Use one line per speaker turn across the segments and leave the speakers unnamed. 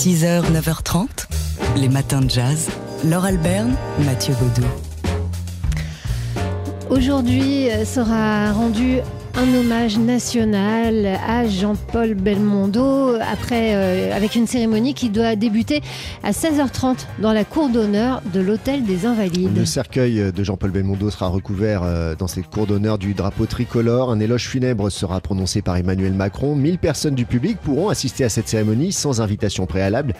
6h, 9h30, les matins de jazz. Laure Alberne, Mathieu Baudou.
Aujourd'hui euh, sera rendu un hommage national à Jean-Paul Belmondo après euh, avec une cérémonie qui doit débuter à 16h30 dans la cour d'honneur de l'hôtel des Invalides.
Le cercueil de Jean-Paul Belmondo sera recouvert euh, dans cette cour d'honneur du drapeau tricolore. Un éloge funèbre sera prononcé par Emmanuel Macron. 1000 personnes du public pourront assister à cette cérémonie sans invitation préalable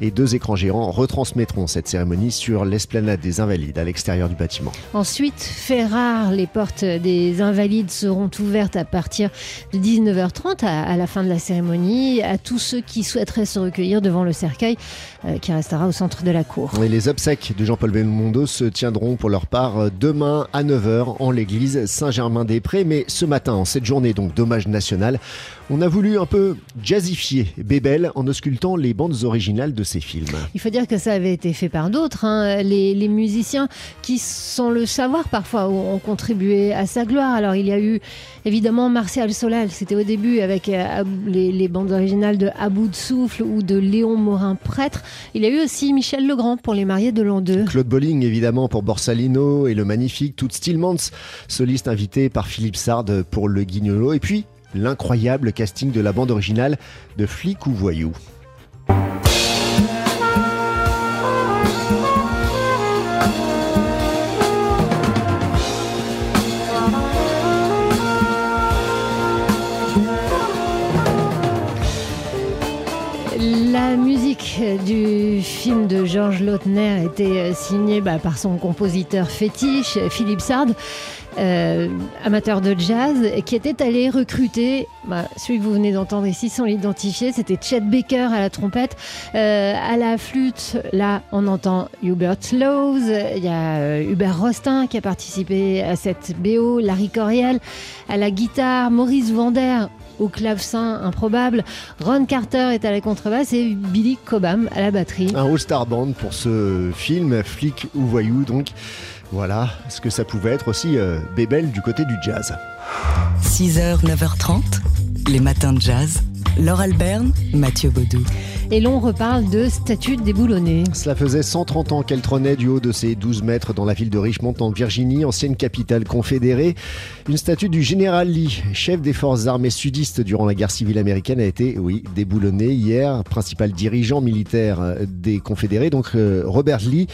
et deux écrans géants retransmettront cette cérémonie sur l'esplanade des Invalides à l'extérieur du bâtiment.
Ensuite, fait rare, les portes des Invalides seront ouvertes à partir de 19h30 à, la fin de la cérémonie à tous ceux qui souhaiteraient se recueillir devant le cercueil euh, qui restera au centre de la cour.
Et les obsèques de Jean-Paul Belmondo se tiendront pour leur part demain à 9h en l'église Saint-Germain-des-Prés. Mais ce matin, en cette journée donc d'hommage national, on a voulu un peu jazzifier Bébel en auscultant les bandes originales de ses films.
Il faut dire que ça avait été fait par d'autres. Hein. Les, les, musiciens qui, sans le savoir parfois, ont contribué à sa gloire. Alors il y a eu évidemment Martial Solal, c'était au début avec euh, les, les, bandes originales de Abou de Souffle ou de Léon Morin Prêtre. Il y a eu aussi Michel Legrand pour Les Mariés de l'an 2.
Claude Bolling évidemment pour Borsalino et le magnifique Tout Stillmans, soliste invité par Philippe Sard pour Le Guignolo. Et puis l'incroyable casting de la bande originale de Flic ou Voyou.
La musique du film de Georges Lautner était signée bah, par son compositeur fétiche, Philippe Sard. Euh, amateur de jazz, qui était allé recruter, bah, celui que vous venez d'entendre ici sans l'identifier, c'était Chet Baker à la trompette, euh, à la flûte, là on entend Hubert Slows, il y a euh, Hubert Rostin qui a participé à cette BO, Larry Coriel, à la guitare, Maurice Vander au clavecin improbable. Ron Carter est à la contrebasse et Billy Cobham à la batterie.
Un all-star band pour ce film, Flic ou Voyou donc. Voilà ce que ça pouvait être aussi euh, Bébel du côté du jazz.
6h, 9h30, les matins de jazz. Laure Alberne, Mathieu Baudou.
Et l'on reparle de statue déboulonnée.
Cela faisait 130 ans qu'elle trônait du haut de ses 12 mètres dans la ville de Richmond en Virginie, ancienne capitale confédérée. Une statue du général Lee, chef des forces armées sudistes durant la guerre civile américaine, a été, oui, déboulonnée hier. Principal dirigeant militaire des confédérés, donc euh, Robert Lee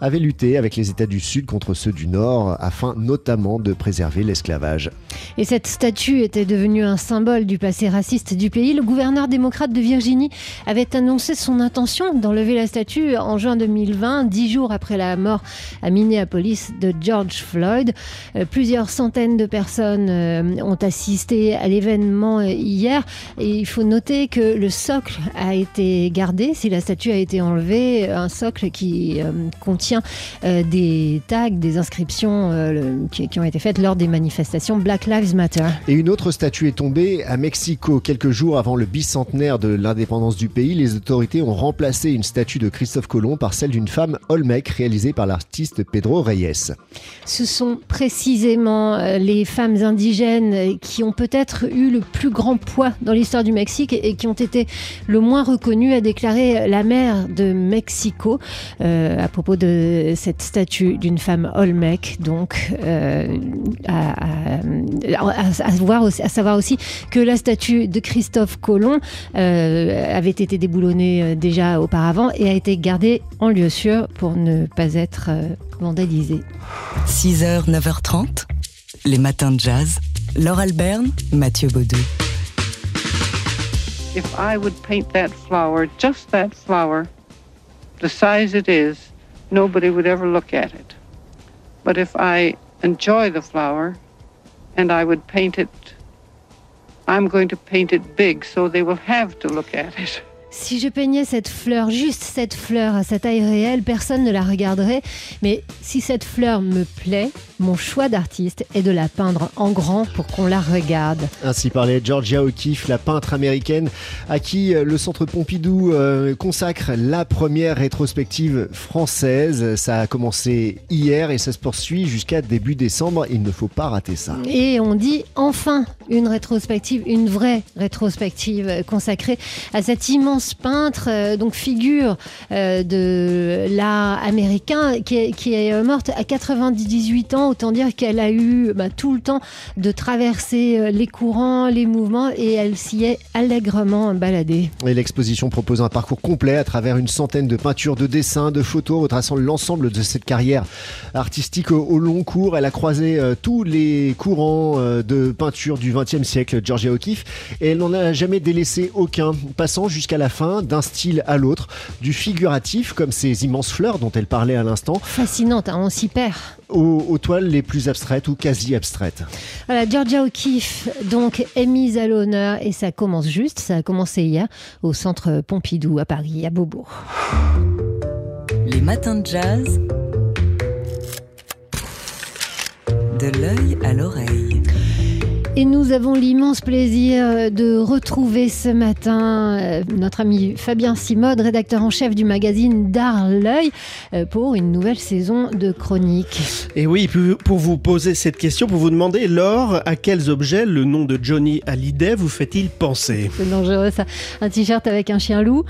avait lutté avec les États du Sud contre ceux du Nord afin notamment de préserver l'esclavage.
Et cette statue était devenue un symbole du passé raciste du pays. Le gouverneur démocrate de Virginie avait annoncé son intention d'enlever la statue en juin 2020, dix jours après la mort à Minneapolis de George Floyd. Euh, plusieurs centaines de personnes euh, ont assisté à l'événement euh, hier et il faut noter que le socle a été gardé si la statue a été enlevée, un socle qui contient euh, des tags, des inscriptions euh, qui, qui, ont été faites lors des manifestations Black Lives Matter.
Et une autre statue est tombée à Mexico. Quelques jours avant le bicentenaire de l'indépendance du pays, les autorités ont remplacé une statue de Christophe Colomb par celle d'une femme Olmec réalisée par l'artiste Pedro Reyes.
Ce sont précisément euh, les femmes indigènes qui ont peut-être eu le plus grand poids dans l'histoire du Mexique et qui ont été le moins reconnues, a déclaré la maire de Mexico euh, à propos de cette statue d'une femme Olmec, donc euh, à, à, à, voir aussi, à savoir aussi que la statue de Christophe Colomb euh, avait été déboulonnée euh, déjà auparavant et a été gardée en lieu sûr pour ne pas être euh, vandalisée.
6h, 9h30, les matins de jazz. Laure Alberne, Mathieu Baudou.
If I would paint that flower, just that flower, the size it is, nobody would ever look at it. But if I enjoy the flower and I would paint it, I'm going to paint it big so they will have to look at it.
Si je peignais cette fleur, juste cette fleur à sa taille réelle, personne ne la regarderait. Mais si cette fleur me plaît, Mon choix d'artiste est de la peindre en grand pour qu'on la regarde.
Ainsi parlait Georgia O'Keeffe, la peintre américaine à qui euh, le Centre Pompidou euh, consacre la première rétrospective française. Ça a commencé hier et ça se poursuit jusqu'à début décembre. Il ne faut pas rater ça.
Et on dit enfin une rétrospective, une vraie rétrospective consacrée à cet immense peintre, euh, donc figure de l'art américain, qui est, est morte à 98 ans. Autant dire qu'elle a eu bah, tout le temps de traverser les courants, les mouvements, et elle s'y est allègrement baladée.
Et l'exposition propose un parcours complet à travers une centaine de peintures, de dessins, de photos retraçant l'ensemble de cette carrière artistique au, long cours. Elle a croisé euh, tous les courants euh, de peinture du XXe siècle, Georgia O'Keeffe, et elle n'en a jamais délaissé aucun, passant jusqu'à la fin d'un style à l'autre, du figuratif comme ces immenses fleurs dont elle parlait à l'instant.
Fascinante, hein, on s'y perd.
Aux, aux, toiles les plus abstraites ou quasi abstraites.
Voilà, Georgia O'Keeffe donc est mise à l'honneur et ça commence juste, ça a commencé hier au centre Pompidou à Paris, à Beaubourg.
Les matins de jazz. De l'œil à l'oreille.
Et nous avons l'immense plaisir de retrouver ce matin euh, notre ami Fabien Simode, rédacteur en chef du magazine D'Art l'œil, euh, pour une nouvelle saison de chronique.
Et oui, pour vous poser cette question, pour vous demander, Laure, à quels objets le nom de Johnny Hallyday vous fait-il penser?
C'est dangereux ça. Un t-shirt avec un chien loup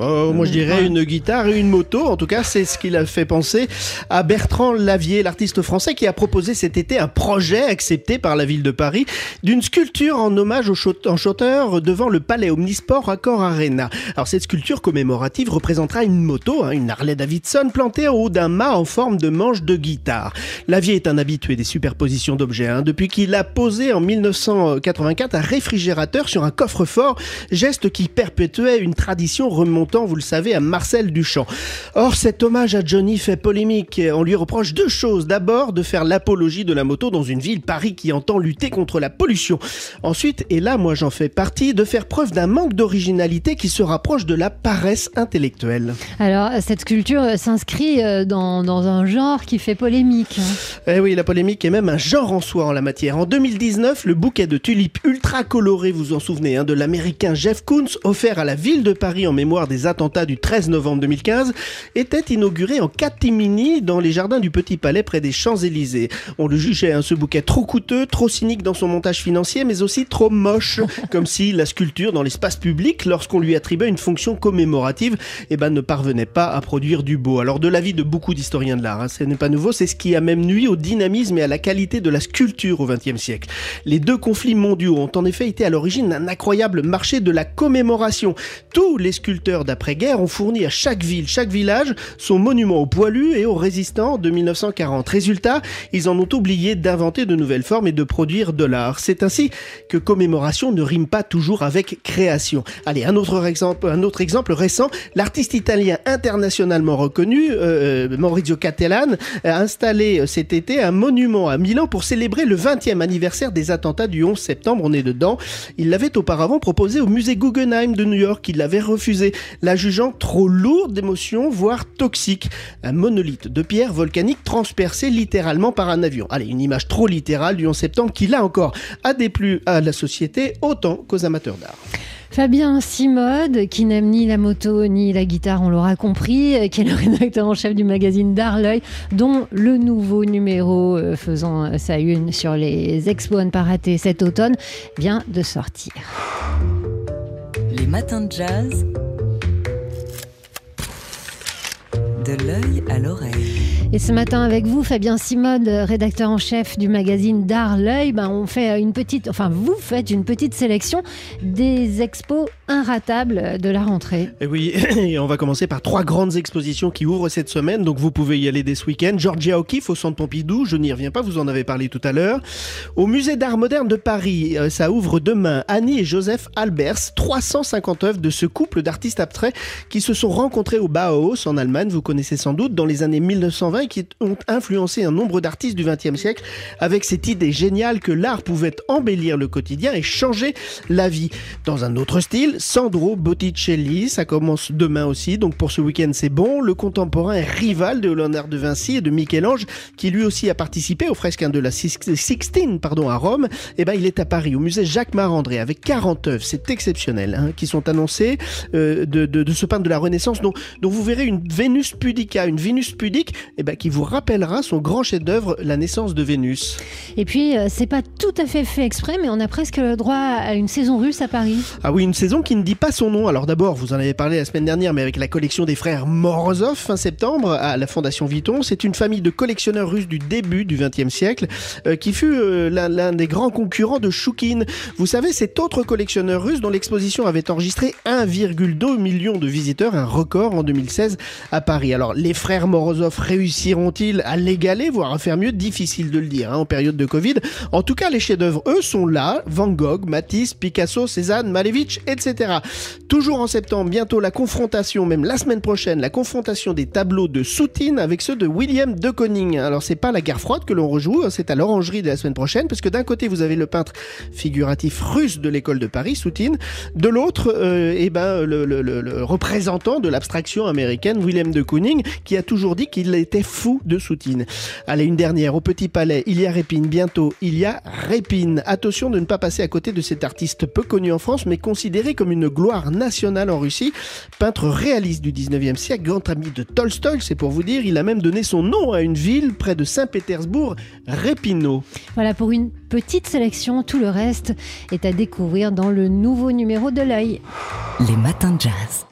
Bon, moi je dirais une guitare et une moto. En tout cas, c'est ce qu'il a fait penser à Bertrand Lavier, l'artiste français qui a proposé cet été un projet accepté par la ville de Paris d'une sculpture en hommage au chanteur devant le palais Omnisport Accor Arena. Alors cette sculpture commémorative représentera une moto, hein, une Harley Davidson plantée au haut d'un mât en forme de manche de guitare. Lavier est un habitué des superpositions d'objets. Hein, depuis qu'il a posé en 1984 un réfrigérateur sur un coffre-fort, geste qui perpétuait une tradition remontée vous le savez, à Marcel Duchamp. Or, cet hommage à Johnny fait polémique. On lui reproche deux choses. D'abord, de faire l'apologie de la moto dans une ville, Paris, qui entend lutter contre la pollution. Ensuite, et là, moi j'en fais partie, de faire preuve d'un manque d'originalité qui se rapproche de la paresse intellectuelle.
Alors, cette sculpture s'inscrit euh, dans, dans, un genre qui fait polémique. Hein.
Eh oui, la polémique est même un genre en soi en la matière. En 2019, le bouquet de tulipes ultra coloré, vous en souvenez, hein, de l'américain Jeff Koons, offert à la ville de Paris en mémoire des attentats du 13 novembre 2015, était inauguré en catimini dans les jardins du Petit Palais près des Champs-Élysées. On le jugeait, hein, ce bouquet trop coûteux, trop cynique dans son montage financier, mais aussi trop moche, comme si la sculpture dans l'espace public, lorsqu'on lui attribuait une fonction commémorative, eh ben, ne parvenait pas à produire du beau. Alors de l'avis de beaucoup d'historiens de l'art, hein, ce n'est pas nouveau, c'est ce qui a même nuit au dynamisme et à la qualité de la sculpture au XXe siècle. Les deux conflits mondiaux ont en effet été à l'origine d'un incroyable marché de la commémoration. Tous les sculpteurs d'après-guerre ont fourni à chaque ville, chaque village, son monument aux poilus et aux résistants de 1940. Résultat, ils en ont oublié d'inventer de nouvelles formes et de produire de l'art. C'est ainsi que commémoration ne rime pas toujours avec création. Allez, un autre exemple, récent, l'artiste italien internationalement reconnu, euh, Maurizio Cattelan, a installé cet été un monument à Milan pour célébrer le 20e anniversaire des attentats du 11 septembre. On est dedans. Il l'avait auparavant proposé au musée Guggenheim de New York. Il l'avait refusé la jugeant trop lourde d'émotions, voire toxique. Un monolithe de pierre volcanique transpercé littéralement par un avion. Allez, une image trop littérale du 11 septembre qui, là encore, a déplu à la société autant qu'aux amateurs d'art.
Fabien Simode, qui n'aime ni la moto ni la guitare, on l'aura compris, euh, qui est le rédacteur en chef du magazine D'Arleuil, dont le nouveau numéro euh, faisant euh, sa une sur les expos à ne pas rater cet automne vient de sortir.
Les matins de jazz. De l'œil à l'oreille.
Et ce matin avec vous, Fabien Simode, rédacteur en chef du magazine D'Art L'œil, ben on fait une petite, enfin vous faites une petite sélection des expos inratables de la rentrée.
Et oui, et on va commencer par trois grandes expositions qui ouvrent cette semaine, donc vous pouvez y aller dès ce week-end. Georgia O'Keeffe au Centre Pompidou, je n'y reviens pas, vous en avez parlé tout à l'heure. Au Musée d'Art Moderne de Paris, euh, ça ouvre demain. Annie et Joseph Albers, 350 œuvres de ce couple d'artistes abstraits qui se sont rencontrés au Bauhaus en Allemagne. Vous connaissez sans doute, dans les années 1920 qui ont influencé un nombre d'artistes du XXe siècle avec cette idée géniale que l'art pouvait embellir le quotidien et changer la vie. Dans un autre style, Sandro Botticelli, ça commence demain aussi, donc pour ce week-end c'est bon. Le contemporain est rival de Léonard de Vinci et de Michel-Ange, qui lui aussi a participé aux fresques de la Sixtine pardon, à Rome. Et eh ben il est à Paris, au musée Jacques Marandré, avec 40 œuvres, c'est exceptionnel, hein, qui sont annoncées euh, de, de, ce peintre de la Renaissance, dont, dont vous verrez une Vénus pudica, une Vénus pudique, eh ben, qui vous rappellera son grand chef-d'œuvre, La naissance de Vénus.
Et puis, euh, c'est pas tout à fait fait exprès, mais on a presque le droit à une saison russe à Paris.
Ah oui, une saison qui ne dit pas son nom. Alors d'abord, vous en avez parlé la semaine dernière, mais avec la collection des frères Morozov, fin septembre, à la Fondation Vuitton. C'est une famille de collectionneurs russes du début du XXe siècle, euh, qui fut euh, l'un des grands concurrents de Choukin. Vous savez, cet autre collectionneur russe dont l'exposition avait enregistré 1,2 million de visiteurs, un record en 2016 à Paris. Alors, les frères Morozov réussiront-ils à l'égaler, voire à faire mieux? Difficile de le dire hein, en période de Covid. En tout cas, les chefs-d'œuvre, eux, sont là. Van Gogh, Matisse, Picasso, Cézanne, Malevich, etc. Toujours en septembre, bientôt la confrontation, même la semaine prochaine, la confrontation des tableaux de Soutine avec ceux de William de Koning. Alors, c'est pas la guerre froide que l'on rejoue, hein, c'est à l'orangerie de la semaine prochaine, parce que d'un côté, vous avez le peintre figuratif russe de l'école de Paris, Soutine. De l'autre, euh, eh ben, le, le, représentant de l'abstraction américaine, William de Qui a toujours dit qu'il était fou de Soutine. Allez, une dernière. Au Petit Palais, il y a Répine. Bientôt, il y a Répine. Attention de ne pas passer à côté de cet artiste peu connu en France, mais considéré comme une gloire nationale en Russie. Peintre réaliste du 19e siècle, grand ami de Tolstoï, c'est pour vous dire. Il a même donné son nom à une ville près de Saint-Pétersbourg, Répino.
Voilà pour une petite sélection. Tout le reste est à découvrir dans le nouveau numéro de l'œil.
Les matins de jazz.